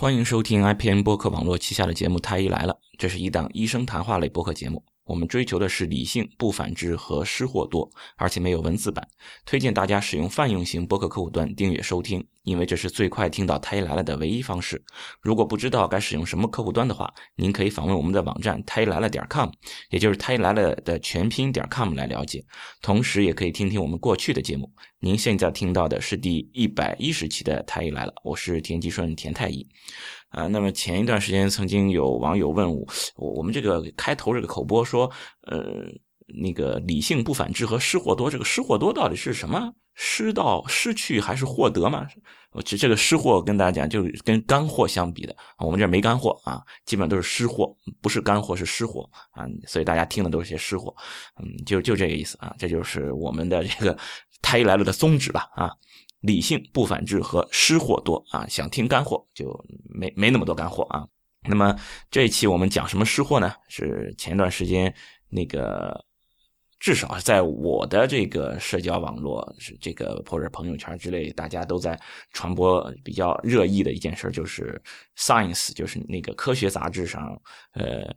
欢迎收听 IPN 播客网络旗下的节目《太医来了》，这是一档医生谈话类播客节目。我们追求的是理性、不反制和失货多，而且没有文字版。推荐大家使用泛用型播客客户端订阅收听，因为这是最快听到《太医来了》的唯一方式。如果不知道该使用什么客户端的话，您可以访问我们的网站太医来了点 com，也就是太医来了的全拼点 com 来了解。同时，也可以听听我们过去的节目。您现在听到的是第一百一十期的《太医来了》，我是田吉顺田太医。啊，那么前一段时间曾经有网友问我，我们这个开头这个口播说，呃，那个理性不反制和失货多，这个失货多到底是什么？失到失去还是获得嘛？我这这个失货跟大家讲，就是跟干货相比的，我们这没干货啊，基本都是失货，不是干货是失货啊，所以大家听的都是些失货，嗯，就就这个意思啊，这就是我们的这个太医来了的宗旨吧啊。理性不反制和失货多啊，想听干货就没没那么多干货啊。那么这一期我们讲什么失货呢？是前段时间那个，至少在我的这个社交网络是这个或者朋友圈之类，大家都在传播比较热议的一件事，就是《Science》，就是那个科学杂志上，呃。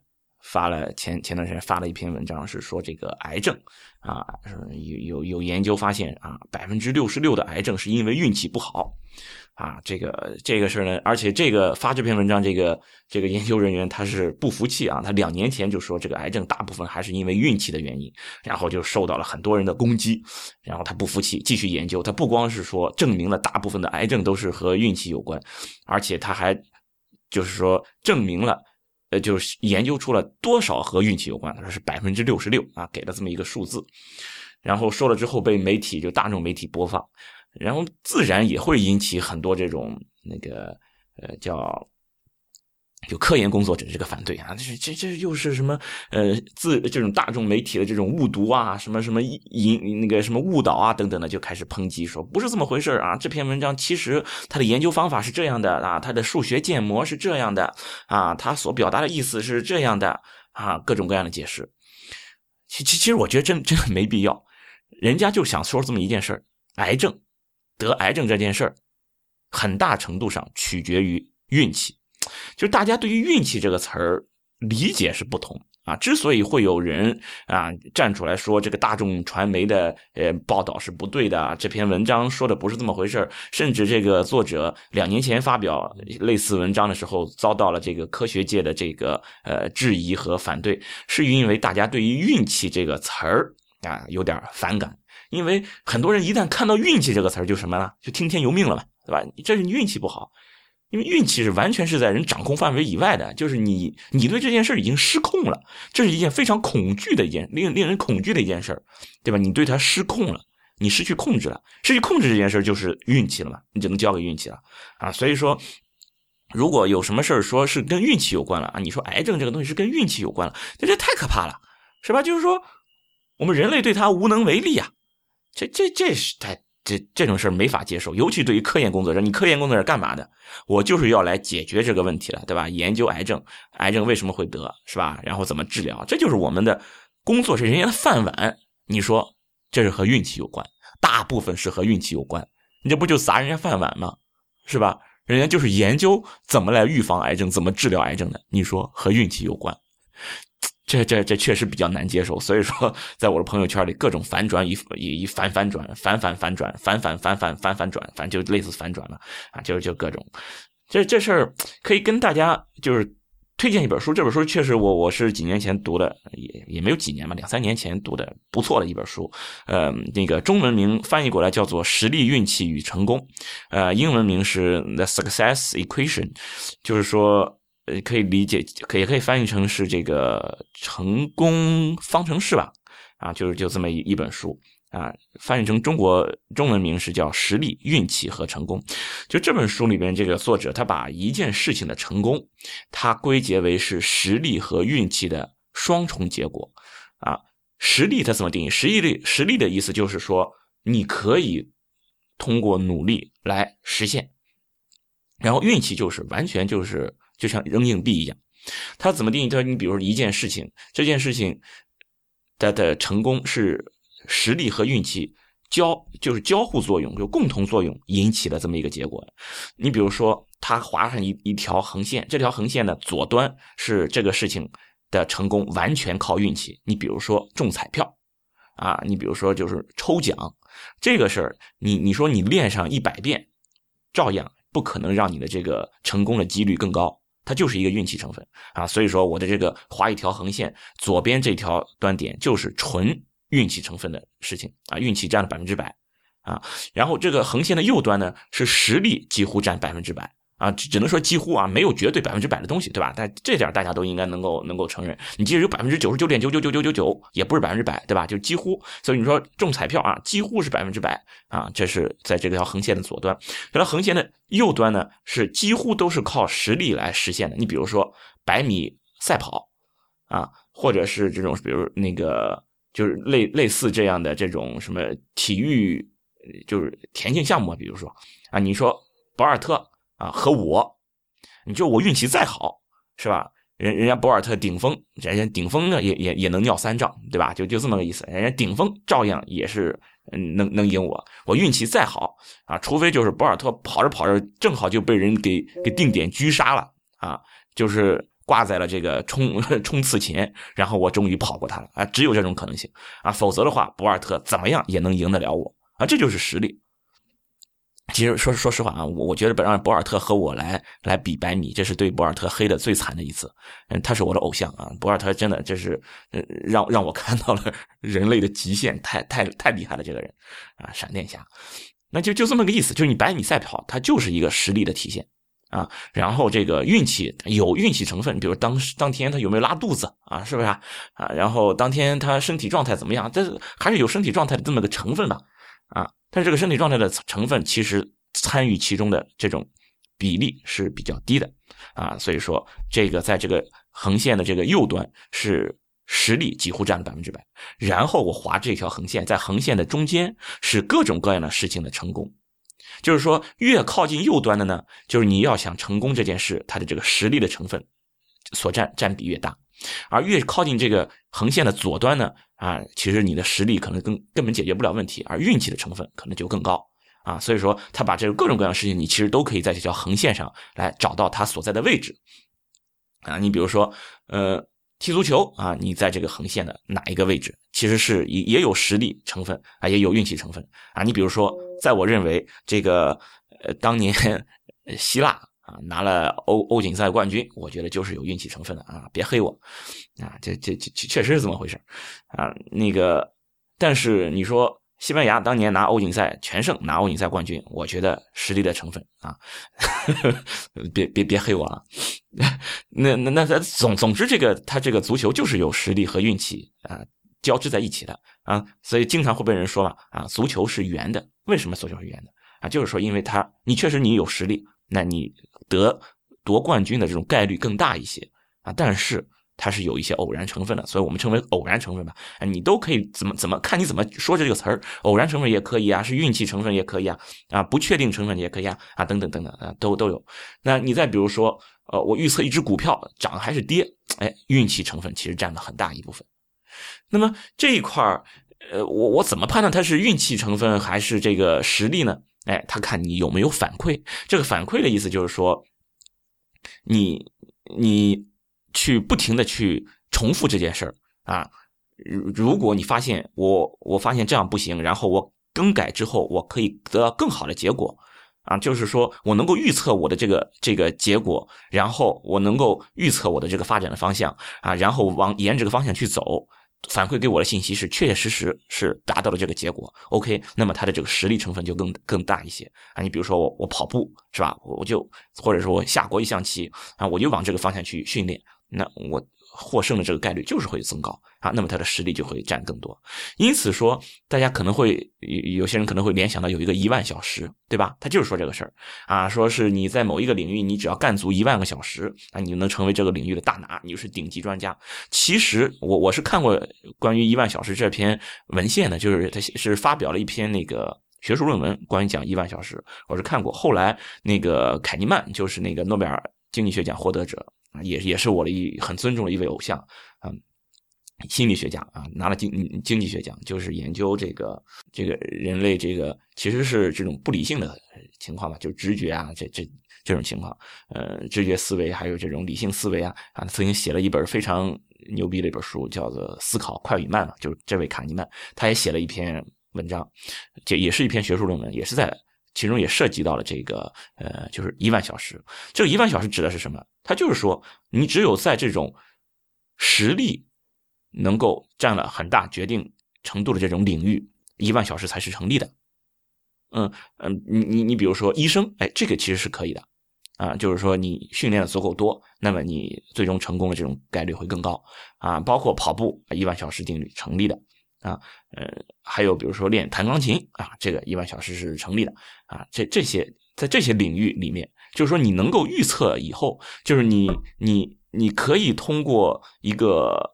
发了前前段时间发了一篇文章，是说这个癌症啊，有有有研究发现啊，百分之六十六的癌症是因为运气不好啊，这个这个事呢，而且这个发这篇文章这个这个研究人员他是不服气啊，他两年前就说这个癌症大部分还是因为运气的原因，然后就受到了很多人的攻击，然后他不服气，继续研究，他不光是说证明了大部分的癌症都是和运气有关，而且他还就是说证明了。呃，就是研究出了多少和运气有关？他说是百分之六十六啊，给了这么一个数字。然后说了之后被媒体就大众媒体播放，然后自然也会引起很多这种那个呃叫。有科研工作者这个反对啊，这这这又是什么？呃，自这种大众媒体的这种误读啊，什么什么引那个什么误导啊等等的，就开始抨击说不是这么回事啊。这篇文章其实它的研究方法是这样的啊，它的数学建模是这样的啊，它所表达的意思是这样的啊，各种各样的解释。其其其实我觉得真真的没必要，人家就想说这么一件事儿：癌症得癌症这件事儿，很大程度上取决于运气。就大家对于运气这个词儿理解是不同啊，之所以会有人啊站出来说这个大众传媒的呃报道是不对的，这篇文章说的不是这么回事甚至这个作者两年前发表类似文章的时候遭到了这个科学界的这个呃质疑和反对，是因为大家对于运气这个词儿啊有点反感，因为很多人一旦看到运气这个词儿就什么了，就听天由命了嘛，对吧？这是你运气不好。因为运气是完全是在人掌控范围以外的，就是你你对这件事已经失控了，这是一件非常恐惧的一件令令人恐惧的一件事对吧？你对它失控了，你失去控制了，失去控制这件事就是运气了嘛，你只能交给运气了啊。所以说，如果有什么事儿说是跟运气有关了啊，你说癌症这个东西是跟运气有关了，那这太可怕了，是吧？就是说我们人类对它无能为力啊，这这这是太。这这种事没法接受，尤其对于科研工作者，你科研工作者干嘛的？我就是要来解决这个问题了，对吧？研究癌症，癌症为什么会得，是吧？然后怎么治疗？这就是我们的工作，是人家的饭碗。你说这是和运气有关？大部分是和运气有关，你这不就砸人家饭碗吗？是吧？人家就是研究怎么来预防癌症，怎么治疗癌症的。你说和运气有关？这这这确实比较难接受，所以说，在我的朋友圈里，各种反转，一一一反反转，反反反转，反反反反反反转，反正就类似反转了啊，就就各种。这这事儿可以跟大家就是推荐一本书，这本书确实我我是几年前读的，也也没有几年吧，两三年前读的，不错的一本书。呃，那个中文名翻译过来叫做《实力、运气与成功》，呃，英文名是《The Success Equation》，就是说。呃，可以理解，可也可以翻译成是这个成功方程式吧？啊，就是就这么一一本书啊，翻译成中国中文名是叫《实力、运气和成功》。就这本书里边，这个作者他把一件事情的成功，他归结为是实力和运气的双重结果。啊，实力他怎么定义？实力实力的意思就是说，你可以通过努力来实现，然后运气就是完全就是。就像扔硬币一样，他怎么定义？他说：“你比如说一件事情，这件事情它的成功是实力和运气交就是交互作用，就共同作用引起的这么一个结果。你比如说，他划上一一条横线，这条横线的左端是这个事情的成功完全靠运气。你比如说中彩票，啊，你比如说就是抽奖这个事儿，你你说你练上一百遍，照样不可能让你的这个成功的几率更高。它就是一个运气成分啊，所以说我的这个划一条横线，左边这条端点就是纯运气成分的事情啊，运气占了百分之百啊，然后这个横线的右端呢是实力几乎占百分之百。啊，只只能说几乎啊，没有绝对百分之百的东西，对吧？但这点大家都应该能够能够承认。你即使有百分之九十九点九九九九九九，也不是百分之百，对吧？就几乎。所以你说中彩票啊，几乎是百分之百啊，这是在这条横线的左端。这条横线的右端呢，是几乎都是靠实力来实现的。你比如说百米赛跑啊，或者是这种，比如那个就是类类似这样的这种什么体育，就是田径项目，比如说啊，你说博尔特。啊，和我，你就我运气再好，是吧？人人家博尔特顶峰，人家顶峰呢也也也能尿三丈，对吧？就就这么个意思，人家顶峰照样也是嗯能能赢我。我运气再好啊，除非就是博尔特跑着跑着正好就被人给给定点狙杀了啊，就是挂在了这个冲 冲刺前，然后我终于跑过他了啊，只有这种可能性啊，否则的话，博尔特怎么样也能赢得了我啊，这就是实力。其实说说实话啊，我我觉得让博尔特和我来来比百米，这是对博尔特黑的最惨的一次。嗯，他是我的偶像啊，博尔特真的这是呃让让我看到了 人类的极限，太太太厉害了这个人啊，闪电侠。那就就这么个意思，就是你百米赛跑，它就是一个实力的体现啊。然后这个运气有运气成分，比如当当天他有没有拉肚子啊，是不是啊？啊，然后当天他身体状态怎么样？这还是有身体状态的这么个成分吧？啊。但是这个身体状态的成分，其实参与其中的这种比例是比较低的啊，所以说这个在这个横线的这个右端是实力几乎占了百分之百，然后我划这条横线，在横线的中间是各种各样的事情的成功，就是说越靠近右端的呢，就是你要想成功这件事，它的这个实力的成分所占占比越大。而越靠近这个横线的左端呢，啊，其实你的实力可能根根本解决不了问题，而运气的成分可能就更高啊。所以说，他把这个各种各样的事情，你其实都可以在这条横线上来找到它所在的位置啊。你比如说，呃，踢足球啊，你在这个横线的哪一个位置，其实是也也有实力成分啊，也有运气成分啊。你比如说，在我认为这个呃，当年 希腊。拿了欧欧锦赛冠军，我觉得就是有运气成分的啊！别黑我，啊，这这这确实是这么回事啊。那个，但是你说西班牙当年拿欧锦赛全胜，拿欧锦赛冠军，我觉得实力的成分啊，别别别黑我啊！那那那他总总之，这个他这个足球就是有实力和运气啊交织在一起的啊，所以经常会被人说嘛啊，足球是圆的，为什么足球是圆的啊？就是说，因为他你确实你有实力，那你。得夺冠军的这种概率更大一些啊，但是它是有一些偶然成分的，所以我们称为偶然成分吧。哎，你都可以怎么怎么看你怎么说这个词儿，偶然成分也可以啊，是运气成分也可以啊，啊，不确定成分也可以啊，啊，等等等等啊，都都有。那你再比如说，呃，我预测一只股票涨还是跌，哎，运气成分其实占了很大一部分。那么这一块儿，呃，我我怎么判断它是运气成分还是这个实力呢？哎，他看你有没有反馈。这个反馈的意思就是说，你你去不停的去重复这件事儿啊。如如果你发现我我发现这样不行，然后我更改之后，我可以得到更好的结果啊。就是说我能够预测我的这个这个结果，然后我能够预测我的这个发展的方向啊，然后往沿这个方向去走。反馈给我的信息是确确实实是达到了这个结果，OK，那么它的这个实力成分就更更大一些啊。你比如说我我跑步是吧，我就或者说我下过一象棋啊，我就往这个方向去训练，那我。获胜的这个概率就是会增高啊，那么他的实力就会占更多。因此说，大家可能会有些人可能会联想到有一个一万小时，对吧？他就是说这个事儿啊，说是你在某一个领域，你只要干足一万个小时啊，你就能成为这个领域的大拿，你就是顶级专家。其实我我是看过关于一万小时这篇文献的，就是他是发表了一篇那个学术论文，关于讲一万小时，我是看过。后来那个凯尼曼就是那个诺贝尔经济学奖获得者。啊，也也是我的一很尊重的一位偶像，嗯，心理学家啊，拿了经经济学奖，就是研究这个这个人类这个其实是这种不理性的情况吧，就是直觉啊，这这这种情况，呃，直觉思维还有这种理性思维啊啊，曾经写了一本非常牛逼的一本书，叫做《思考快与慢》嘛，就是这位卡尼曼，他也写了一篇文章，这也是一篇学术论文，也是在其中也涉及到了这个呃，就是一万小时。这个一万小时指的是什么？它就是说，你只有在这种实力。能够占了很大决定程度的这种领域，一万小时才是成立的。嗯嗯，你你你比如说医生，哎，这个其实是可以的啊，就是说你训练的足够多，那么你最终成功的这种概率会更高啊。包括跑步，一万小时定律成立的啊。呃，还有比如说练弹钢琴啊，这个一万小时是成立的啊。这这些在这些领域里面，就是说你能够预测以后，就是你你你可以通过一个。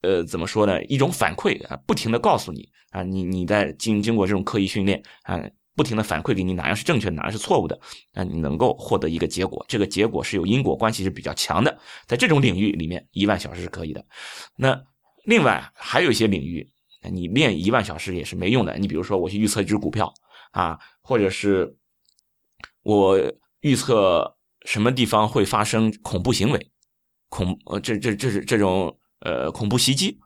呃，怎么说呢？一种反馈啊，不停的告诉你啊，你你在经经过这种刻意训练啊，不停的反馈给你哪样是正确的，哪样是错误的啊，你能够获得一个结果，这个结果是有因果关系是比较强的，在这种领域里面，一万小时是可以的。那另外还有一些领域，你练一万小时也是没用的。你比如说，我去预测一只股票啊，或者是我预测什么地方会发生恐怖行为，恐呃，这这这是这种。呃，恐怖袭击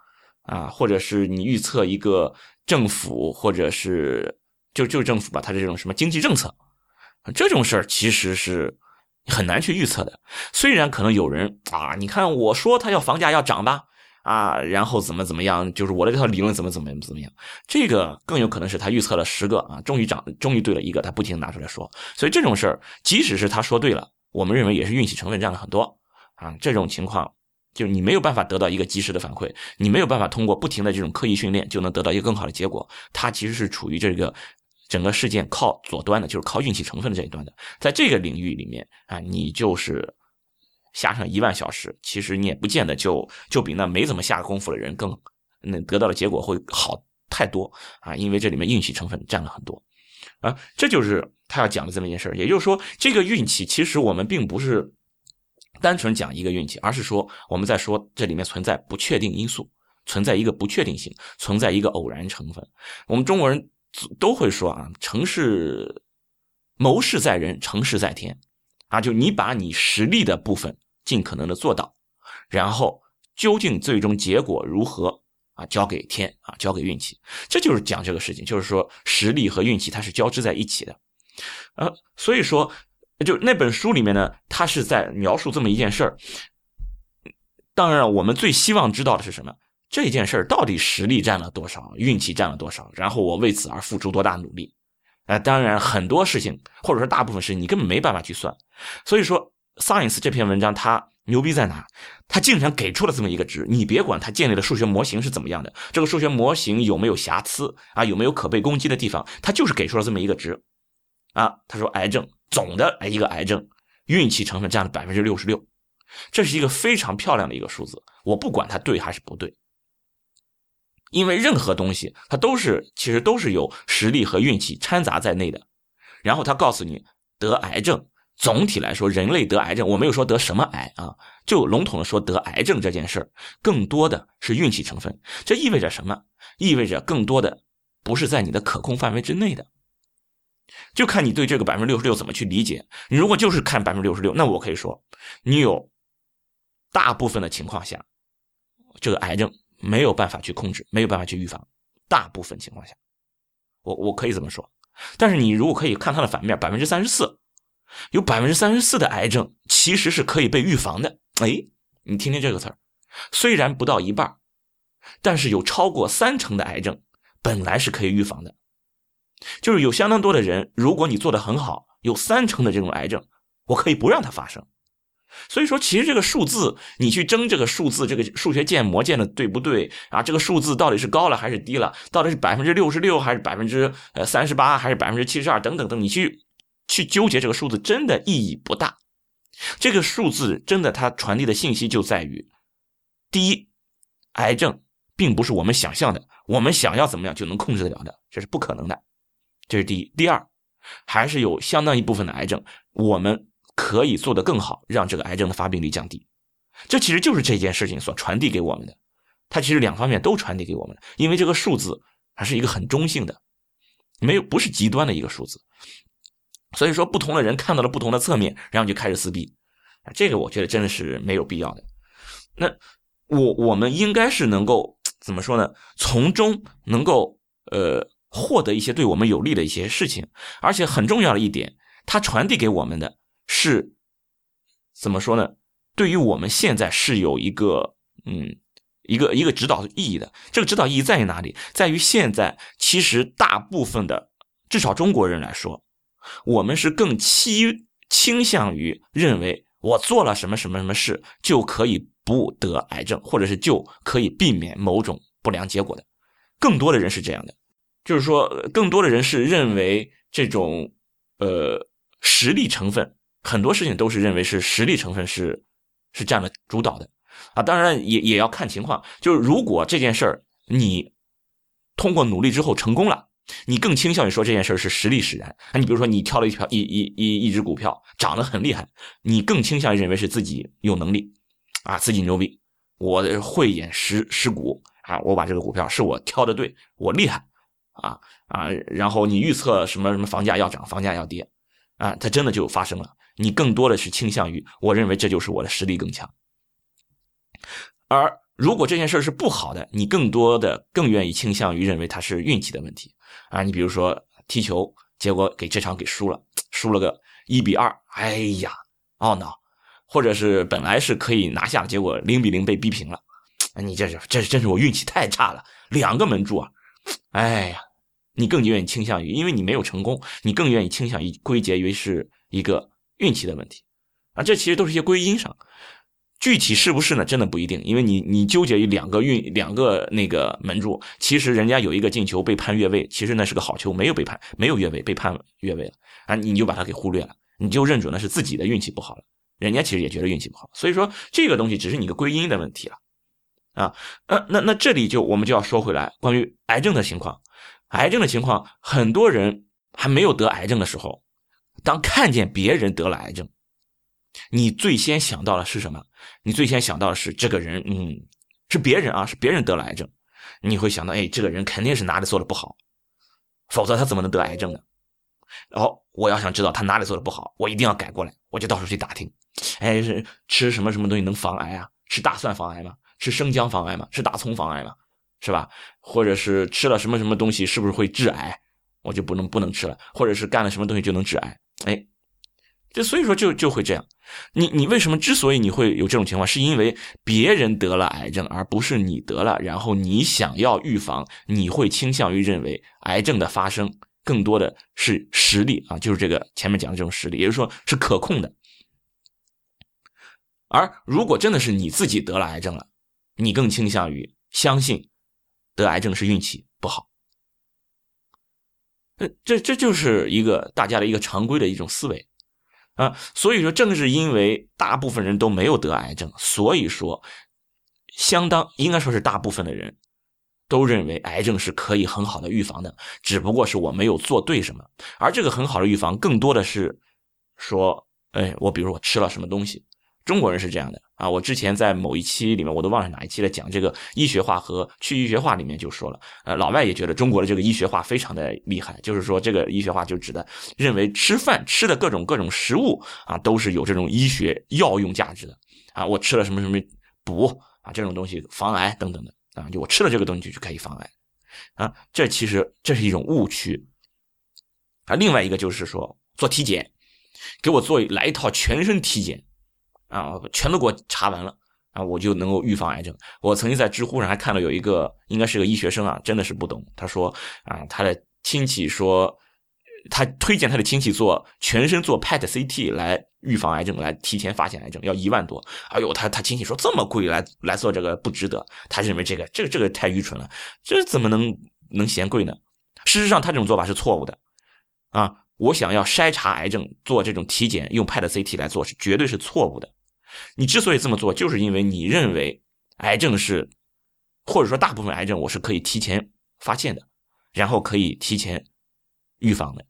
啊，或者是你预测一个政府，或者是就就政府吧，它的这种什么经济政策，这种事儿其实是很难去预测的。虽然可能有人啊，你看我说他要房价要涨吧，啊，然后怎么怎么样，就是我的这套理论怎么怎么怎么样，这个更有可能是他预测了十个啊，终于涨，终于对了一个，他不停拿出来说。所以这种事儿，即使是他说对了，我们认为也是运气成分占了很多啊，这种情况。就是你没有办法得到一个及时的反馈，你没有办法通过不停的这种刻意训练就能得到一个更好的结果。它其实是处于这个整个事件靠左端的，就是靠运气成分的这一端的。在这个领域里面啊，你就是下上一万小时，其实你也不见得就就比那没怎么下功夫的人更那得到的结果会好太多啊，因为这里面运气成分占了很多啊。这就是他要讲的这么一件事也就是说，这个运气其实我们并不是。单纯讲一个运气，而是说我们在说这里面存在不确定因素，存在一个不确定性，存在一个偶然成分。我们中国人都会说啊，成事谋事在人，成事在天啊，就你把你实力的部分尽可能的做到，然后究竟最终结果如何啊，交给天啊，交给运气。这就是讲这个事情，就是说实力和运气它是交织在一起的，呃，所以说。就那本书里面呢，他是在描述这么一件事儿。当然，我们最希望知道的是什么？这件事儿到底实力占了多少，运气占了多少？然后我为此而付出多大努力？啊，当然很多事情，或者说大部分事情，你根本没办法去算。所以说，Science 这篇文章它牛逼在哪？它竟然给出了这么一个值。你别管它建立的数学模型是怎么样的，这个数学模型有没有瑕疵啊？有没有可被攻击的地方？它就是给出了这么一个值。啊，他说癌症。总的一个癌症，运气成分占了百分之六十六，这是一个非常漂亮的一个数字。我不管它对还是不对，因为任何东西它都是其实都是有实力和运气掺杂在内的。然后他告诉你，得癌症总体来说，人类得癌症，我没有说得什么癌啊，就笼统的说得癌症这件事，更多的是运气成分。这意味着什么？意味着更多的不是在你的可控范围之内的。就看你对这个百分之六十六怎么去理解。你如果就是看百分之六十六，那我可以说，你有大部分的情况下，这个癌症没有办法去控制，没有办法去预防。大部分情况下，我我可以这么说。但是你如果可以看它的反面，百分之三十四，有百分之三十四的癌症其实是可以被预防的。哎，你听听这个词儿，虽然不到一半，但是有超过三成的癌症本来是可以预防的。就是有相当多的人，如果你做的很好，有三成的这种癌症，我可以不让它发生。所以说，其实这个数字，你去争这个数字，这个数学建模建的对不对啊？这个数字到底是高了还是低了？到底是百分之六十六还是百分之呃三十八还是百分之七十二等等等，你去去纠结这个数字，真的意义不大。这个数字真的它传递的信息就在于：第一，癌症并不是我们想象的，我们想要怎么样就能控制得了的，这是不可能的。这是第一，第二，还是有相当一部分的癌症，我们可以做得更好，让这个癌症的发病率降低。这其实就是这件事情所传递给我们的。它其实两方面都传递给我们因为这个数字还是一个很中性的，没有不是极端的一个数字，所以说不同的人看到了不同的侧面，然后就开始撕逼，这个我觉得真的是没有必要的。那我我们应该是能够怎么说呢？从中能够呃获得一些对我们有利的一些事情，而且很重要的一点，它传递给我们的是怎么说呢？对于我们现在是有一个嗯。一个一个指导意义的，这个指导意义在于哪里？在于现在其实大部分的，至少中国人来说，我们是更倾倾向于认为我做了什么什么什么事就可以不得癌症，或者是就可以避免某种不良结果的。更多的人是这样的，就是说，更多的人是认为这种呃实力成分，很多事情都是认为是实力成分是是占了主导的。啊，当然也也要看情况。就是如果这件事儿你通过努力之后成功了，你更倾向于说这件事儿是实力使然。啊，你比如说你挑了一票一一一一只股票涨得很厉害，你更倾向于认为是自己有能力，啊，自己牛逼，我慧眼识识股啊，我把这个股票是我挑的对，我厉害，啊啊，然后你预测什么什么房价要涨，房价要跌，啊，它真的就发生了。你更多的是倾向于我认为这就是我的实力更强。而如果这件事是不好的，你更多的更愿意倾向于认为它是运气的问题啊。你比如说踢球，结果给这场给输了，输了个一比二，哎呀，懊恼；或者是本来是可以拿下，结果零比零被逼平了，你这是这真是我运气太差了，两个门柱啊，哎呀，你更愿意倾向于，因为你没有成功，你更愿意倾向于归结于是一个运气的问题啊。这其实都是一些归因上。具体是不是呢？真的不一定，因为你你纠结于两个运两个那个门柱，其实人家有一个进球被判越位，其实那是个好球，没有被判没有越位，被判越位了啊，你就把它给忽略了，你就认准了是自己的运气不好了，人家其实也觉得运气不好，所以说这个东西只是你的归因的问题了啊。呃，那那这里就我们就要说回来，关于癌症的情况，癌症的情况，很多人还没有得癌症的时候，当看见别人得了癌症。你最先想到的是什么？你最先想到的是这个人，嗯，是别人啊，是别人得了癌症，你会想到，哎，这个人肯定是哪里做的不好，否则他怎么能得癌症呢？然后我要想知道他哪里做的不好，我一定要改过来，我就到处去打听，哎，是吃什么什么东西能防癌啊？吃大蒜防癌吗？吃生姜防癌吗？吃大葱防癌吗？是吧？或者是吃了什么什么东西是不是会致癌？我就不能不能吃了，或者是干了什么东西就能致癌？哎。这所以说就就会这样，你你为什么之所以你会有这种情况，是因为别人得了癌症，而不是你得了，然后你想要预防，你会倾向于认为癌症的发生更多的是实力啊，就是这个前面讲的这种实力，也就是说是可控的。而如果真的是你自己得了癌症了，你更倾向于相信得癌症是运气不好。这这就是一个大家的一个常规的一种思维。啊，所以说正是因为大部分人都没有得癌症，所以说，相当应该说是大部分的人都认为癌症是可以很好的预防的，只不过是我没有做对什么。而这个很好的预防，更多的是说，哎，我比如我吃了什么东西。中国人是这样的啊，我之前在某一期里面，我都忘了哪一期了，讲这个医学化和去医学化里面就说了，呃，老外也觉得中国的这个医学化非常的厉害，就是说这个医学化就指的认为吃饭吃的各种各种食物啊，都是有这种医学药用价值的啊，我吃了什么什么补啊这种东西防癌等等的啊，就我吃了这个东西就可以防癌啊，这其实这是一种误区啊，另外一个就是说做体检，给我做来一套全身体检。啊，全都给我查完了啊，我就能够预防癌症。我曾经在知乎上还看到有一个，应该是个医学生啊，真的是不懂。他说啊，他的亲戚说，他推荐他的亲戚做全身做 PET CT 来预防癌症，来提前发现癌症，要一万多。哎呦，他他亲戚说这么贵，来来做这个不值得。他认为这个这个这个太愚蠢了，这怎么能能嫌贵呢？事实上，他这种做法是错误的啊。我想要筛查癌症，做这种体检用 PET CT 来做是绝对是错误的。你之所以这么做，就是因为你认为癌症是，或者说大部分癌症我是可以提前发现的，然后可以提前预防的，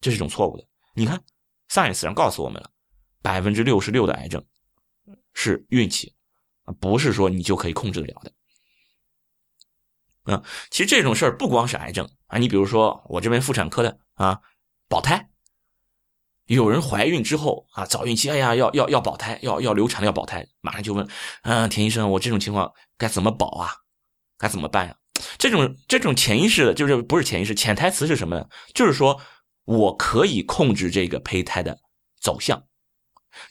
这是一种错误的。你看，science 上告诉我们了，百分之六十六的癌症是运气，不是说你就可以控制得了的。啊，其实这种事儿不光是癌症啊，你比如说我这边妇产科的啊，保胎，有人怀孕之后啊，早孕期，哎呀，要要要保胎，要要流产要保胎，马上就问，嗯，田医生，我这种情况该怎么保啊？该怎么办呀？这种这种潜意识的，就是不是潜意识，潜台词是什么呢？就是说我可以控制这个胚胎的走向，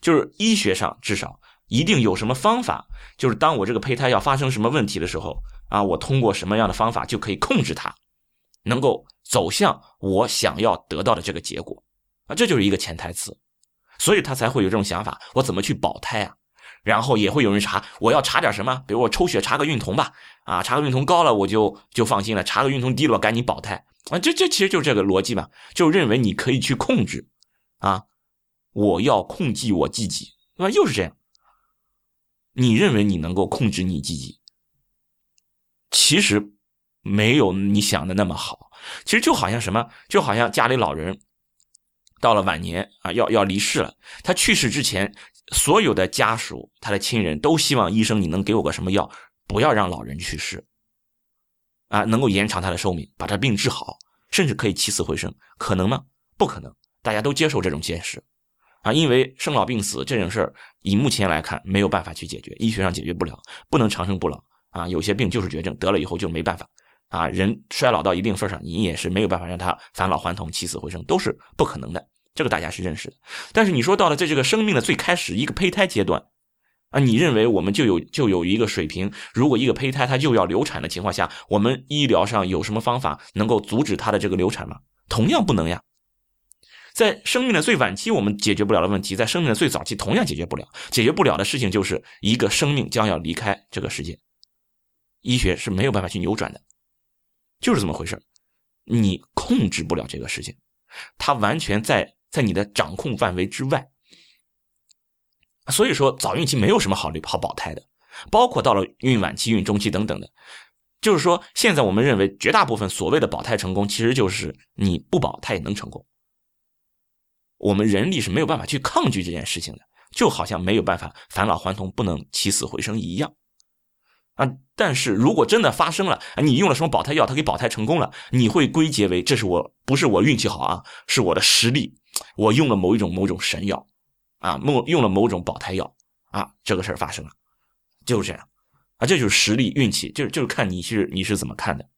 就是医学上至少一定有什么方法，就是当我这个胚胎要发生什么问题的时候啊，我通过什么样的方法就可以控制它，能够走向我想要得到的这个结果啊，这就是一个潜台词，所以他才会有这种想法，我怎么去保胎啊？然后也会有人查，我要查点什么？比如我抽血查个孕酮吧，啊，查个孕酮高了我就就放心了，查个孕酮低了赶紧保胎啊，这这其实就是这个逻辑嘛，就认为你可以去控制，啊，我要控制我自己，对吧？又是这样，你认为你能够控制你自己，其实没有你想的那么好，其实就好像什么，就好像家里老人。到了晚年啊，要要离世了。他去世之前，所有的家属、他的亲人都希望医生你能给我个什么药，不要让老人去世，啊，能够延长他的寿命，把他病治好，甚至可以起死回生，可能吗？不可能。大家都接受这种现实，啊，因为生老病死这种事儿，以目前来看没有办法去解决，医学上解决不了，不能长生不老啊。有些病就是绝症，得了以后就没办法。啊，人衰老到一定份上，你也是没有办法让他返老还童、起死回生，都是不可能的。这个大家是认识的。但是你说到了在这个生命的最开始，一个胚胎阶段，啊，你认为我们就有就有一个水平？如果一个胚胎它就要流产的情况下，我们医疗上有什么方法能够阻止它的这个流产吗？同样不能呀。在生命的最晚期，我们解决不了的问题，在生命的最早期同样解决不了。解决不了的事情就是一个生命将要离开这个世界，医学是没有办法去扭转的。就是这么回事你控制不了这个事情，它完全在在你的掌控范围之外。所以说，早孕期没有什么好好保胎的，包括到了孕晚期、孕中期等等的。就是说，现在我们认为绝大部分所谓的保胎成功，其实就是你不保它也能成功。我们人力是没有办法去抗拒这件事情的，就好像没有办法返老还童、不能起死回生一样。啊！但是如果真的发生了，你用了什么保胎药，他给保胎成功了，你会归结为这是我不是我运气好啊，是我的实力，我用了某一种某种神药，啊，某用了某种保胎药，啊，这个事儿发生了，就是这样，啊，这就是实力运气，就是就是看你是你是怎么看的。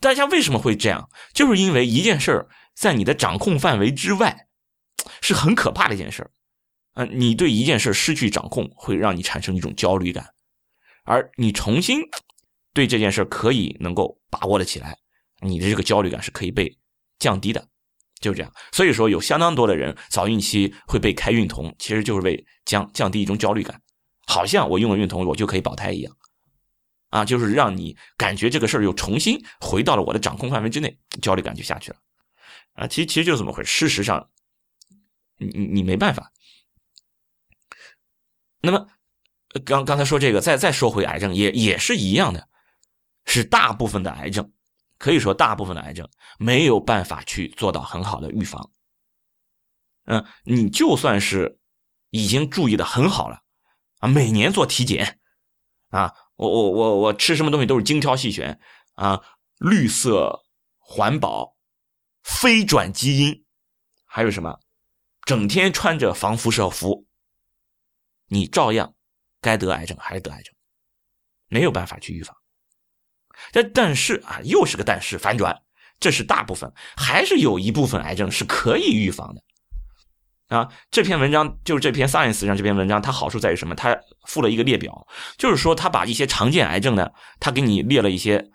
大家为什么会这样？就是因为一件事儿在你的掌控范围之外，是很可怕的一件事儿，啊，你对一件事失去掌控，会让你产生一种焦虑感。而你重新对这件事可以能够把握了起来，你的这个焦虑感是可以被降低的，就这样。所以说，有相当多的人早孕期会被开孕酮，其实就是为降降低一种焦虑感，好像我用了孕酮，我就可以保胎一样，啊，就是让你感觉这个事儿又重新回到了我的掌控范围之内，焦虑感就下去了，啊，其实其实就是这么回事。事实上，你你你没办法。那么。刚刚才说这个，再再说回癌症，也也是一样的，是大部分的癌症，可以说大部分的癌症没有办法去做到很好的预防。嗯，你就算是已经注意的很好了，啊，每年做体检，啊，我我我我吃什么东西都是精挑细选，啊，绿色环保，非转基因，还有什么，整天穿着防辐射服，你照样。该得癌症还是得癌症，没有办法去预防。但但是啊，又是个但是反转，这是大部分，还是有一部分癌症是可以预防的。啊，这篇文章就是这篇 Science 上这篇文章，它好处在于什么？它附了一个列表，就是说它把一些常见癌症呢，它给你列了一些。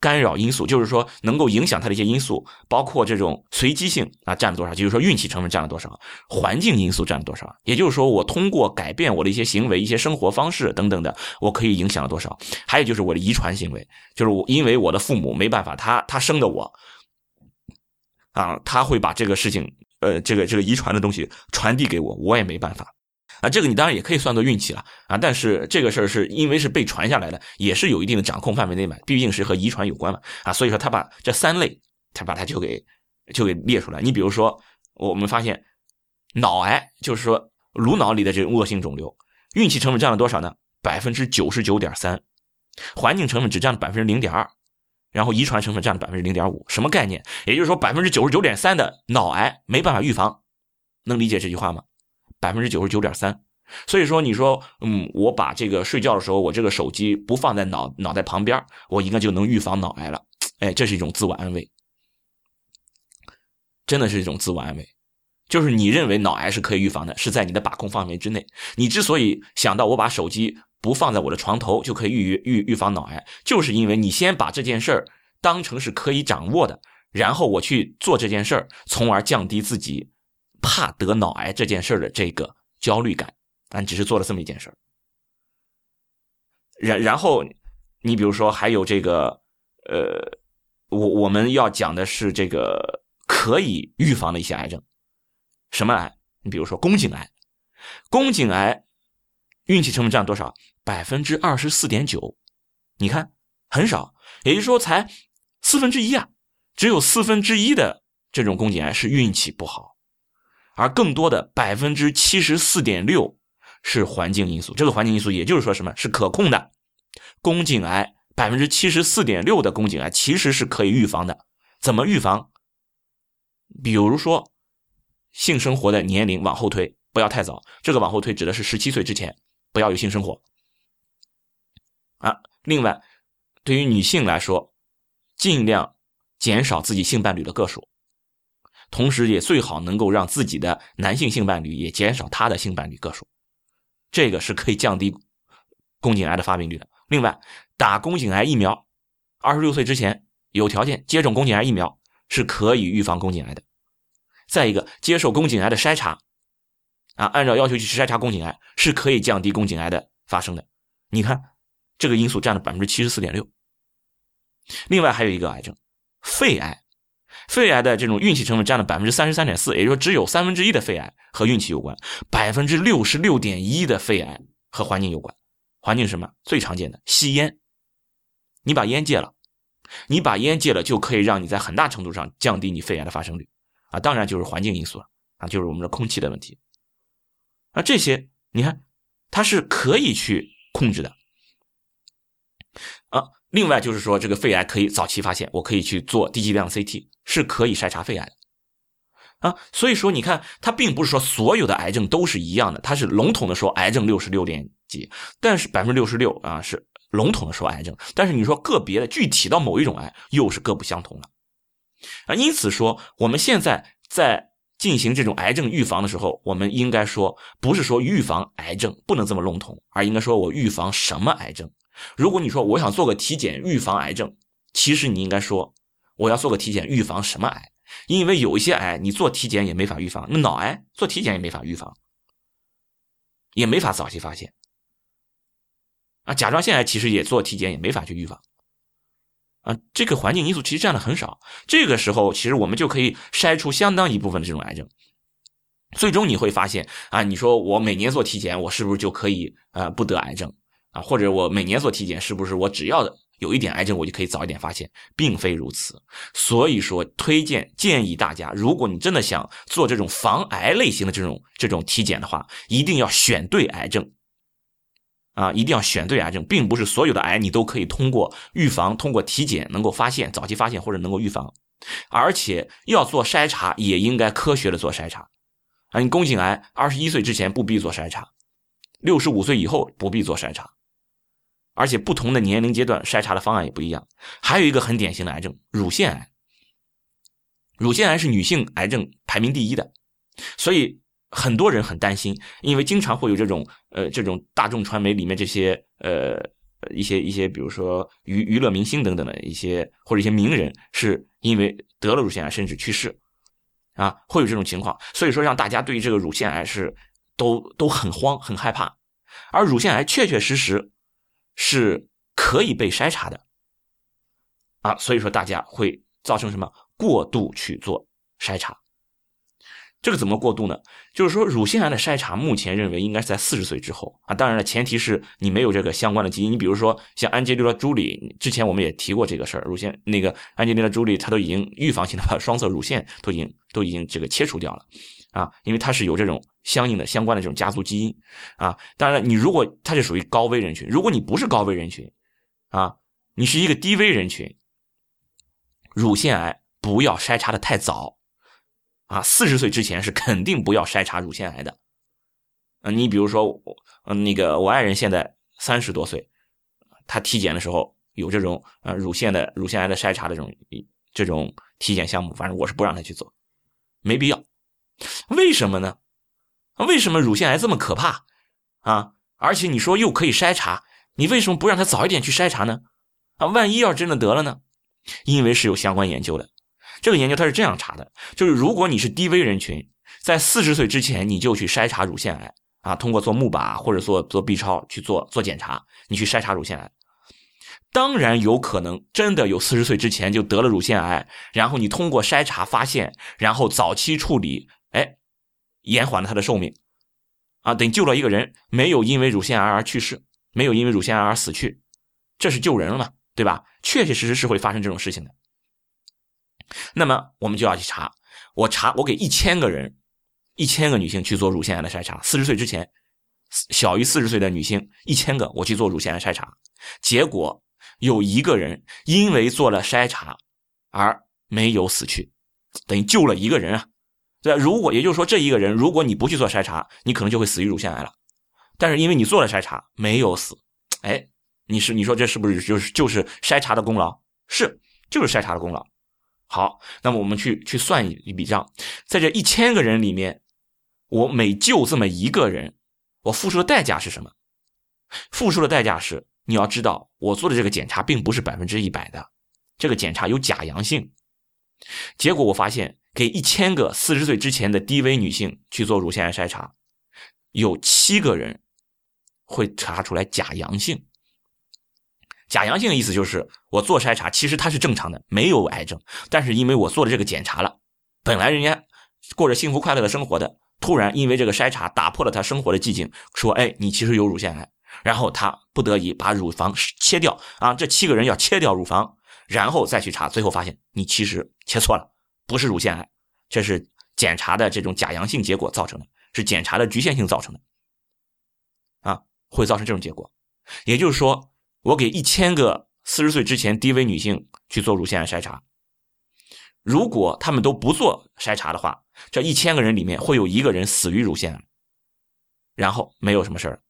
干扰因素就是说，能够影响它的一些因素，包括这种随机性啊占了多少，就是说运气成分占了多少，环境因素占了多少，也就是说我通过改变我的一些行为、一些生活方式等等的，我可以影响了多少。还有就是我的遗传行为，就是我因为我的父母没办法，他他生的我，啊，他会把这个事情，呃，这个这个遗传的东西传递给我，我也没办法。啊，这个你当然也可以算作运气了啊，但是这个事儿是因为是被传下来的，也是有一定的掌控范围内嘛，毕竟是和遗传有关嘛啊，所以说他把这三类，他把它就给就给列出来。你比如说，我们发现脑癌，就是说颅脑里的这种恶性肿瘤，运气成分占了多少呢？百分之九十九点三，环境成分只占了百分之零点二，然后遗传成分占了百分之零点五，什么概念？也就是说百分之九十九点三的脑癌没办法预防，能理解这句话吗？百分之九十九点三，所以说你说，嗯，我把这个睡觉的时候，我这个手机不放在脑脑袋旁边，我应该就能预防脑癌了。哎，这是一种自我安慰，真的是一种自我安慰。就是你认为脑癌是可以预防的，是在你的把控范围之内。你之所以想到我把手机不放在我的床头就可以预预预防脑癌，就是因为你先把这件事儿当成是可以掌握的，然后我去做这件事儿，从而降低自己怕得脑癌这件事的这个焦虑感。啊，只是做了这么一件事。然然后，你比如说还有这个，呃，我我们要讲的是这个可以预防的一些癌症。什么癌？你比如说宫颈癌，宫颈癌运气成分占多少？百分之二十四点九，你看很少，也就是说才四分之一啊，只有四分之一的这种宫颈癌是运气不好，而更多的百分之七十四点六是环境因素。这个环境因素也就是说什么是可控的？宫颈癌百分之七十四点六的宫颈癌其实是可以预防的，怎么预防？比如说。性生活的年龄往后推，不要太早。这个往后推指的是十七岁之前不要有性生活。啊，另外，对于女性来说，尽量减少自己性伴侣的个数，同时也最好能够让自己的男性性伴侣也减少他的性伴侣个数，这个是可以降低宫颈癌的发病率的。另外，打宫颈癌疫苗，二十六岁之前有条件接种宫颈癌疫苗是可以预防宫颈癌的。再一个，接受宫颈癌的筛查，啊，按照要求去筛查宫颈癌，是可以降低宫颈癌的发生的。你看，这个因素占了百分之七十四点六。另外还有一个癌症，肺癌，肺癌的这种运气成分占了百分之三十三点四，也就是说，只有三分之一的肺癌和运气有关，百分之六十六点一的肺癌和环境有关。环境是什么？最常见的吸烟，你把烟戒了，你把烟戒了，就可以让你在很大程度上降低你肺癌的发生率。啊，当然就是环境因素了啊，就是我们的空气的问题。啊，这些你看，它是可以去控制的。啊，另外就是说，这个肺癌可以早期发现，我可以去做低剂量 CT，是可以筛查肺癌的。啊，所以说你看，它并不是说所有的癌症都是一样的，它是笼统的说癌症六十六点几，但是百分之六十六啊是笼统的说癌症，但是你说个别的具体到某一种癌，又是各不相同了。啊，因此说，我们现在在进行这种癌症预防的时候，我们应该说，不是说预防癌症，不能这么笼统，而应该说我预防什么癌症。如果你说我想做个体检预防癌症，其实你应该说我要做个体检预防什么癌？因为有一些癌你做体检也没法预防，那脑癌做体检也没法预防，也没法早期发现。啊，甲状腺癌其实也做体检也没法去预防。啊，这个环境因素其实占的很少，这个时候其实我们就可以筛出相当一部分的这种癌症。最终你会发现啊，你说我每年做体检，我是不是就可以呃不得癌症或者我每年做体检，是不是我只要有一点癌症，我就可以早一点发现？并非如此。所以说，推荐建议大家，如果你真的想做这种防癌类型的这种这种体检的话，一定要选对癌症。啊，一定要选对癌症，并不是所有的癌你都可以通过预防、通过体检能够发现、早期发现或者能够预防，而且要做筛查也应该科学的做筛查。啊，你宫颈癌二十一岁之前不必做筛查，六十五岁以后不必做筛查，而且不同的年龄阶段筛查的方案也不一样。还有一个很典型的癌症，乳腺癌，乳腺癌是女性癌症排名第一的，所以。很多人很担心，因为经常会有这种呃，这种大众传媒里面这些呃一些一些，比如说娱娱乐明星等等的一些或者一些名人，是因为得了乳腺癌甚至去世，啊，会有这种情况，所以说让大家对于这个乳腺癌是都都很慌很害怕，而乳腺癌确确实实是可以被筛查的，啊，所以说大家会造成什么过度去做筛查。这个怎么过渡呢？就是说，乳腺癌的筛查目前认为应该是在四十岁之后啊。当然了，前提是你没有这个相关的基因。你比如说像安吉丽娜·朱莉，之前我们也提过这个事儿，乳腺那个安吉丽娜·朱莉，她都已经预防性的把双侧乳腺都已经都已经这个切除掉了啊，因为她是有这种相应的相关的这种家族基因啊。当然，你如果它是属于高危人群，如果你不是高危人群，啊，你是一个低危人群，乳腺癌不要筛查的太早啊，四十岁之前是肯定不要筛查乳腺癌的。嗯，你比如说，嗯，那个我爱人现在三十多岁，他体检的时候有这种呃乳腺的乳腺癌的筛查的这种这种体检项目，反正我是不让他去做，没必要。为什么呢？为什么乳腺癌这么可怕啊？而且你说又可以筛查，你为什么不让他早一点去筛查呢？啊，万一要真的得了呢？因为是有相关研究的，这个研究它是这样查的，就是如果你是低危人群，在四十岁之前你就去筛查乳腺癌。啊，通过做钼靶或者做做 B 超去做做检查，你去筛查乳腺癌，当然有可能真的有四十岁之前就得了乳腺癌，然后你通过筛查发现，然后早期处理，哎，延缓了他的寿命，啊，等于救了一个人，没有因为乳腺癌而去世，没有因为乳腺癌而死去，这是救人了嘛，对吧？确确实实是会发生这种事情的。那么我们就要去查，我查，我给一千个人。一千个女性去做乳腺癌的筛查，四十岁之前，小于四十岁的女性一千个，我去做乳腺癌筛查，结果有一个人因为做了筛查而没有死去，等于救了一个人啊。对，如果也就是说这一个人，如果你不去做筛查，你可能就会死于乳腺癌了。但是因为你做了筛查没有死，哎，你是你说这是不是就是就是筛查的功劳？是，就是筛查的功劳。好，那么我们去去算一一笔账，在这一千个人里面。我每救这么一个人，我付出的代价是什么？付出的代价是，你要知道，我做的这个检查并不是百分之一百的，这个检查有假阳性。结果我发现，给一千个四十岁之前的低危女性去做乳腺癌筛查，有七个人会查出来假阳性。假阳性的意思就是，我做筛查其实它是正常的，没有癌症，但是因为我做了这个检查了，本来人家过着幸福快乐的生活的。突然，因为这个筛查打破了他生活的寂静，说：“哎，你其实有乳腺癌。”然后他不得已把乳房切掉啊！这七个人要切掉乳房，然后再去查，最后发现你其实切错了，不是乳腺癌，这是检查的这种假阳性结果造成的，是检查的局限性造成的啊，会造成这种结果。也就是说，我给一千个四十岁之前低危女性去做乳腺癌筛查，如果他们都不做筛查的话。这一千个人里面会有一个人死于乳腺癌，然后没有什么事儿。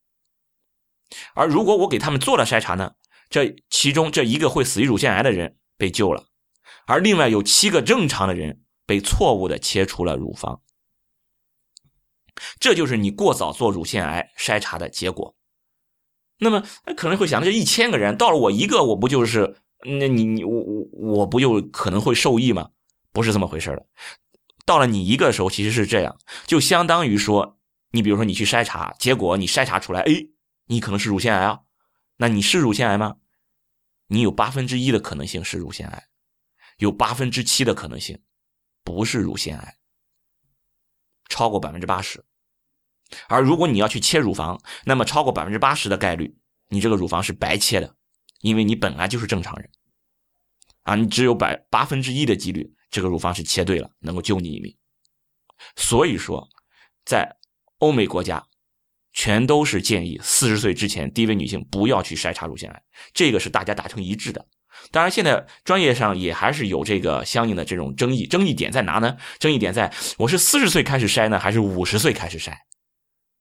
而如果我给他们做了筛查呢？这其中这一个会死于乳腺癌的人被救了，而另外有七个正常的人被错误的切除了乳房。这就是你过早做乳腺癌筛查的结果。那么可能会想，这一千个人到了我一个，我不就是那你你我我我不就可能会受益吗？不是这么回事的。到了你一个的时候，其实是这样，就相当于说，你比如说你去筛查，结果你筛查出来，哎，你可能是乳腺癌啊，那你是乳腺癌吗？你有八分之一的可能性是乳腺癌，有八分之七的可能性不是乳腺癌，超过百分之八十。而如果你要去切乳房，那么超过百分之八十的概率，你这个乳房是白切的，因为你本来就是正常人，啊，你只有百八分之一的几率。这个乳房是切对了，能够救你一命。所以说，在欧美国家，全都是建议四十岁之前低危女性不要去筛查乳腺癌，这个是大家达成一致的。当然，现在专业上也还是有这个相应的这种争议，争议点在哪呢？争议点在我是四十岁开始筛呢，还是五十岁开始筛？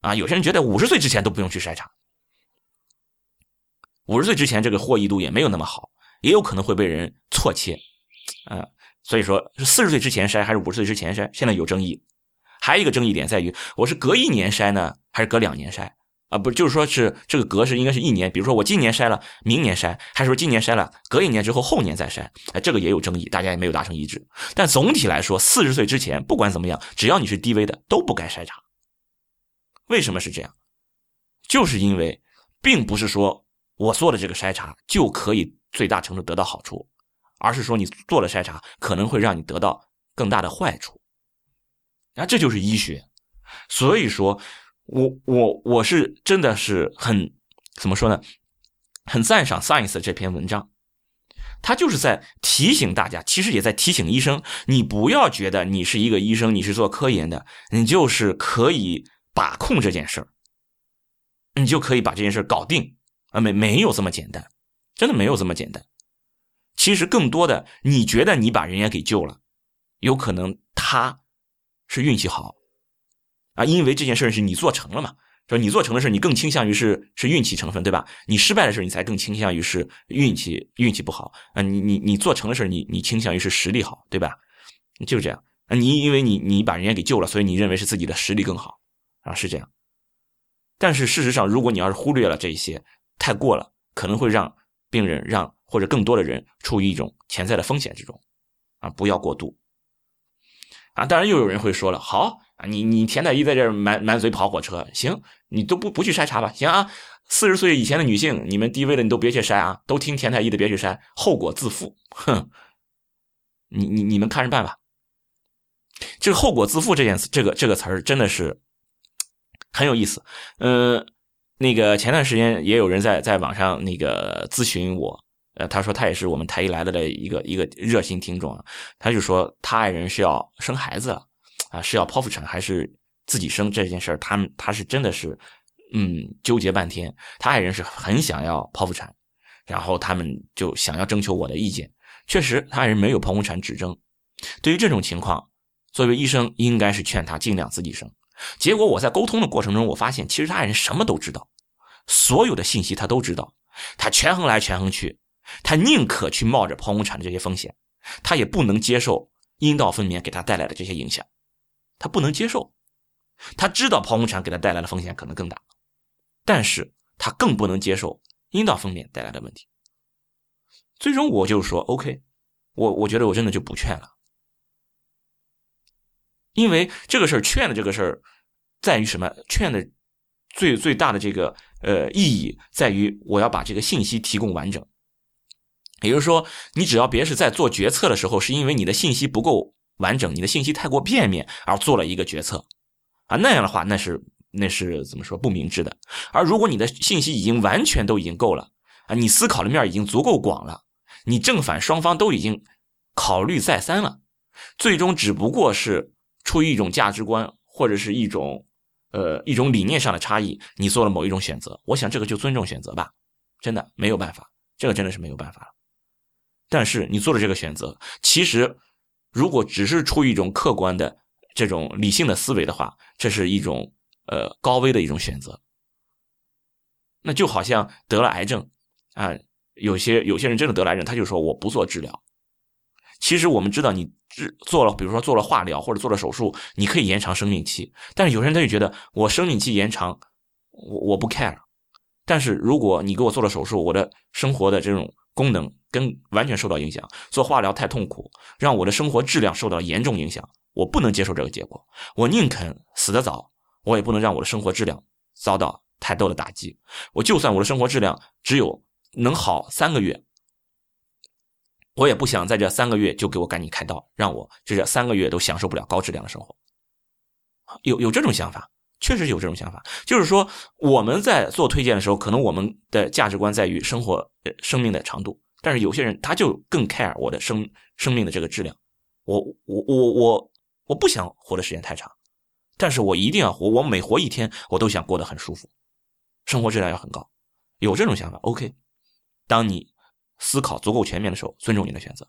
啊，有些人觉得五十岁之前都不用去筛查，五十岁之前这个获益度也没有那么好，也有可能会被人错切，啊。所以说，是四十岁之前筛还是五十岁之前筛？现在有争议。还有一个争议点在于，我是隔一年筛呢，还是隔两年筛？啊，不，就是说是这个隔是应该是一年。比如说我今年筛了，明年筛，还是说今年筛了，隔一年之后后年再筛？哎，这个也有争议，大家也没有达成一致。但总体来说，四十岁之前不管怎么样，只要你是低危的，都不该筛查。为什么是这样？就是因为，并不是说我做了这个筛查就可以最大程度得到好处。而是说你做了筛查，可能会让你得到更大的坏处，啊，这就是医学。所以说，我我我是真的是很怎么说呢？很赞赏 Science 这篇文章，他就是在提醒大家，其实也在提醒医生，你不要觉得你是一个医生，你是做科研的，你就是可以把控这件事儿，你就可以把这件事搞定啊？没没有这么简单。真的没有这么简单。其实更多的，你觉得你把人家给救了，有可能他是运气好啊，因为这件事是你做成了嘛。说你做成的事，你更倾向于是是运气成分，对吧？你失败的事，你才更倾向于是运气运气不好啊。你你你做成的事，你你倾向于是实力好，对吧？就是这样啊。你因为你你把人家给救了，所以你认为是自己的实力更好啊，是这样。但是事实上，如果你要是忽略了这一些，太过了，可能会让病人让或者更多的人处于一种潜在的风险之中啊，不要过度啊。当然，又有人会说了，好。啊，你你田太医在这满满嘴跑火车，行，你都不不去筛查吧？行啊，四十岁以前的女性，你们低危的你都别去筛啊，都听田太医的别去筛，后果自负。哼，你你你们看着办吧。这个后果自负这件这个这个词儿真的是很有意思。嗯，那个前段时间也有人在在网上那个咨询我，呃，他说他也是我们台医来的的一个一个热心听众啊，他就说他爱人是要生孩子了。啊，是要剖腹产还是自己生这件事儿，他们他是真的是，嗯，纠结半天。他爱人是很想要剖腹产，然后他们就想要征求我的意见。确实，他爱人没有剖腹产指征。对于这种情况，作为医生应该是劝他尽量自己生。结果我在沟通的过程中，我发现其实他爱人什么都知道，所有的信息他都知道，他权衡来权衡去，他宁可去冒着剖宫产的这些风险，他也不能接受阴道分娩给他带来的这些影响。他不能接受，他知道剖宫产给他带来的风险可能更大，但是他更不能接受阴道分娩带来的问题。最终我就说，OK，我我觉得我真的就不劝了，因为这个事儿劝的这个事儿在于什么？劝的最最大的这个呃意义在于我要把这个信息提供完整，也就是说，你只要别是在做决策的时候，是因为你的信息不够。完整，你的信息太过片面而做了一个决策，啊，那样的话，那是那是怎么说不明智的。而如果你的信息已经完全都已经够了，啊，你思考的面已经足够广了，你正反双方都已经考虑再三了，最终只不过是出于一种价值观或者是一种呃一种理念上的差异，你做了某一种选择。我想这个就尊重选择吧，真的没有办法，这个真的是没有办法了。但是你做了这个选择，其实。如果只是出于一种客观的这种理性的思维的话，这是一种呃高危的一种选择。那就好像得了癌症啊，有些有些人真的得了癌症，他就说我不做治疗。其实我们知道，你治做了，比如说做了化疗或者做了手术，你可以延长生命期。但是有些人他就觉得我生命期延长，我我不 care。但是如果你给我做了手术，我的生活的这种。功能跟完全受到影响，做化疗太痛苦，让我的生活质量受到严重影响，我不能接受这个结果，我宁肯死得早，我也不能让我的生活质量遭到太多的打击。我就算我的生活质量只有能好三个月，我也不想在这三个月就给我赶紧开刀，让我这三个月都享受不了高质量的生活。有有这种想法，确实有这种想法，就是说我们在做推荐的时候，可能我们的价值观在于生活。生命的长度，但是有些人他就更 care 我的生生命的这个质量。我我我我我不想活的时间太长，但是我一定要活。我每活一天，我都想过得很舒服，生活质量要很高。有这种想法，OK。当你思考足够全面的时候，尊重你的选择。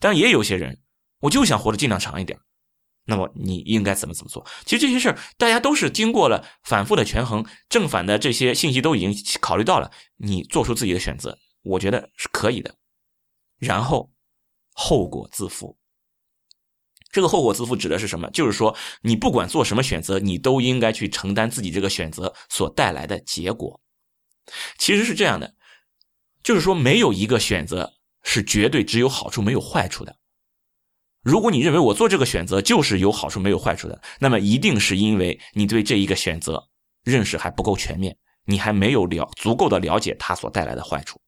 但也有些人，我就想活得尽量长一点，那么你应该怎么怎么做？其实这些事儿，大家都是经过了反复的权衡，正反的这些信息都已经考虑到了，你做出自己的选择。我觉得是可以的，然后后果自负。这个后果自负指的是什么？就是说，你不管做什么选择，你都应该去承担自己这个选择所带来的结果。其实是这样的，就是说，没有一个选择是绝对只有好处没有坏处的。如果你认为我做这个选择就是有好处没有坏处的，那么一定是因为你对这一个选择认识还不够全面，你还没有了足够的了解它所带来的坏处。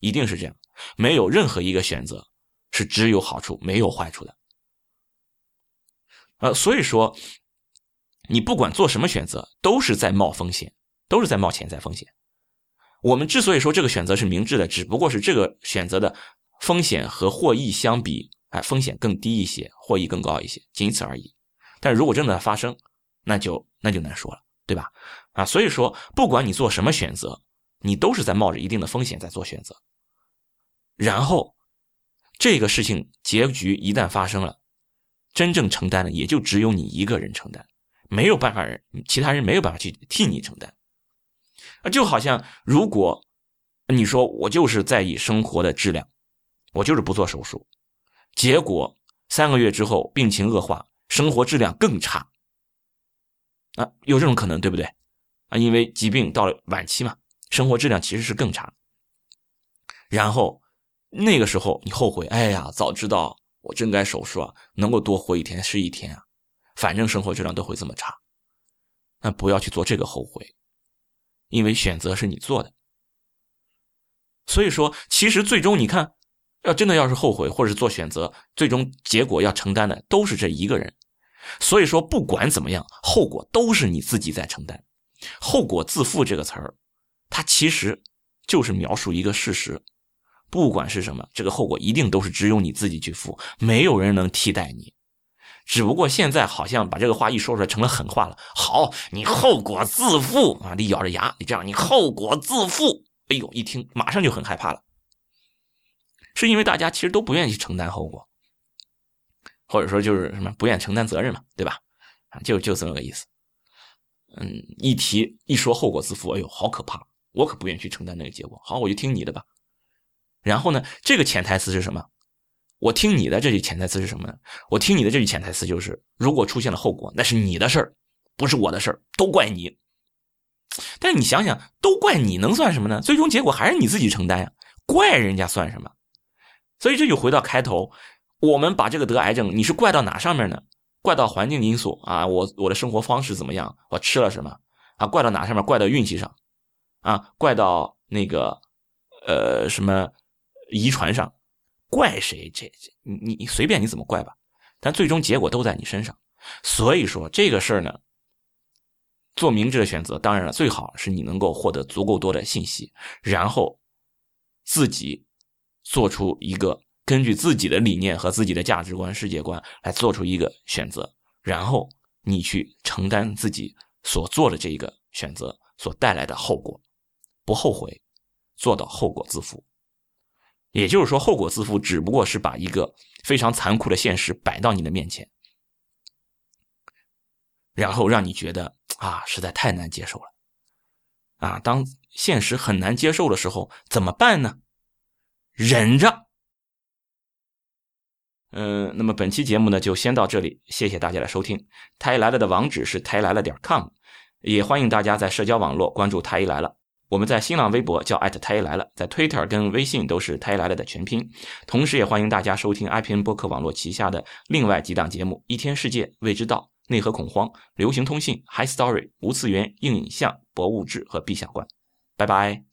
一定是这样，没有任何一个选择是只有好处没有坏处的。呃，所以说，你不管做什么选择，都是在冒风险，都是在冒潜在风险。我们之所以说这个选择是明智的，只不过是这个选择的风险和获益相比，哎，风险更低一些，获益更高一些，仅此而已。但如果真的发生，那就那就难说了，对吧？啊，所以说，不管你做什么选择。你都是在冒着一定的风险在做选择，然后这个事情结局一旦发生了，真正承担的也就只有你一个人承担，没有办法人，其他人没有办法去替你承担。啊，就好像如果你说我就是在意生活的质量，我就是不做手术，结果三个月之后病情恶化，生活质量更差。啊，有这种可能，对不对？啊，因为疾病到了晚期嘛，生活质量其实是更差。然后那个时候你后悔，哎呀，早知道我真该手术啊，能够多活一天是一天啊，反正生活质量都会这么差。那不要去做这个后悔，因为选择是你做的。所以说，其实最终你看，要真的要是后悔或者是做选择，最终结果要承担的都是这一个人。所以说，不管怎么样，后果都是你自己在承担。后果自负这个词儿，它其实就是描述一个事实。不管是什么，这个后果一定都是只有你自己去负，没有人能替代你。只不过现在好像把这个话一说出来成了狠话了。好，你后果自负啊！你咬着牙，你这样，你后果自负。哎呦，一听马上就很害怕了，是因为大家其实都不愿意去承担后果。或者说就是什么不愿承担责任嘛，对吧？啊，就就这么个意思。嗯，一提一说后果自负，哎呦，好可怕！我可不愿意去承担那个结果。好，我就听你的吧。然后呢，这个潜台词是什么？我听你的这句潜台词是什么呢？我听你的这句潜台词就是，如果出现了后果，那是你的事儿，不是我的事儿，都怪你。但是你想想，都怪你能算什么呢？最终结果还是你自己承担呀，怪人家算什么？所以这就回到开头。我们把这个得癌症，你是怪到哪上面呢？怪到环境因素啊，我我的生活方式怎么样？我吃了什么啊？怪到哪上面？怪到运气上啊？怪到那个呃什么遗传上？怪谁？这这你你随便你怎么怪吧，但最终结果都在你身上。所以说这个事儿呢，做明智的选择，当然了，最好是你能够获得足够多的信息，然后自己做出一个。根据自己的理念和自己的价值观、世界观来做出一个选择，然后你去承担自己所做的这一个选择所带来的后果，不后悔，做到后果自负。也就是说，后果自负只不过是把一个非常残酷的现实摆到你的面前，然后让你觉得啊，实在太难接受了。啊，当现实很难接受的时候，怎么办呢？忍着。嗯，那么本期节目呢就先到这里，谢谢大家的收听。太来了的网址是太来了点 com，也欢迎大家在社交网络关注太医来了。我们在新浪微博叫艾特太医来了，在 Twitter 跟微信都是太医来了的全拼。同时，也欢迎大家收听 IPN 播客网络旗下的另外几档节目：一天世界、未知道、内核恐慌、流行通信、High Story、无次元、硬影像、博物志和 B 相关。拜拜。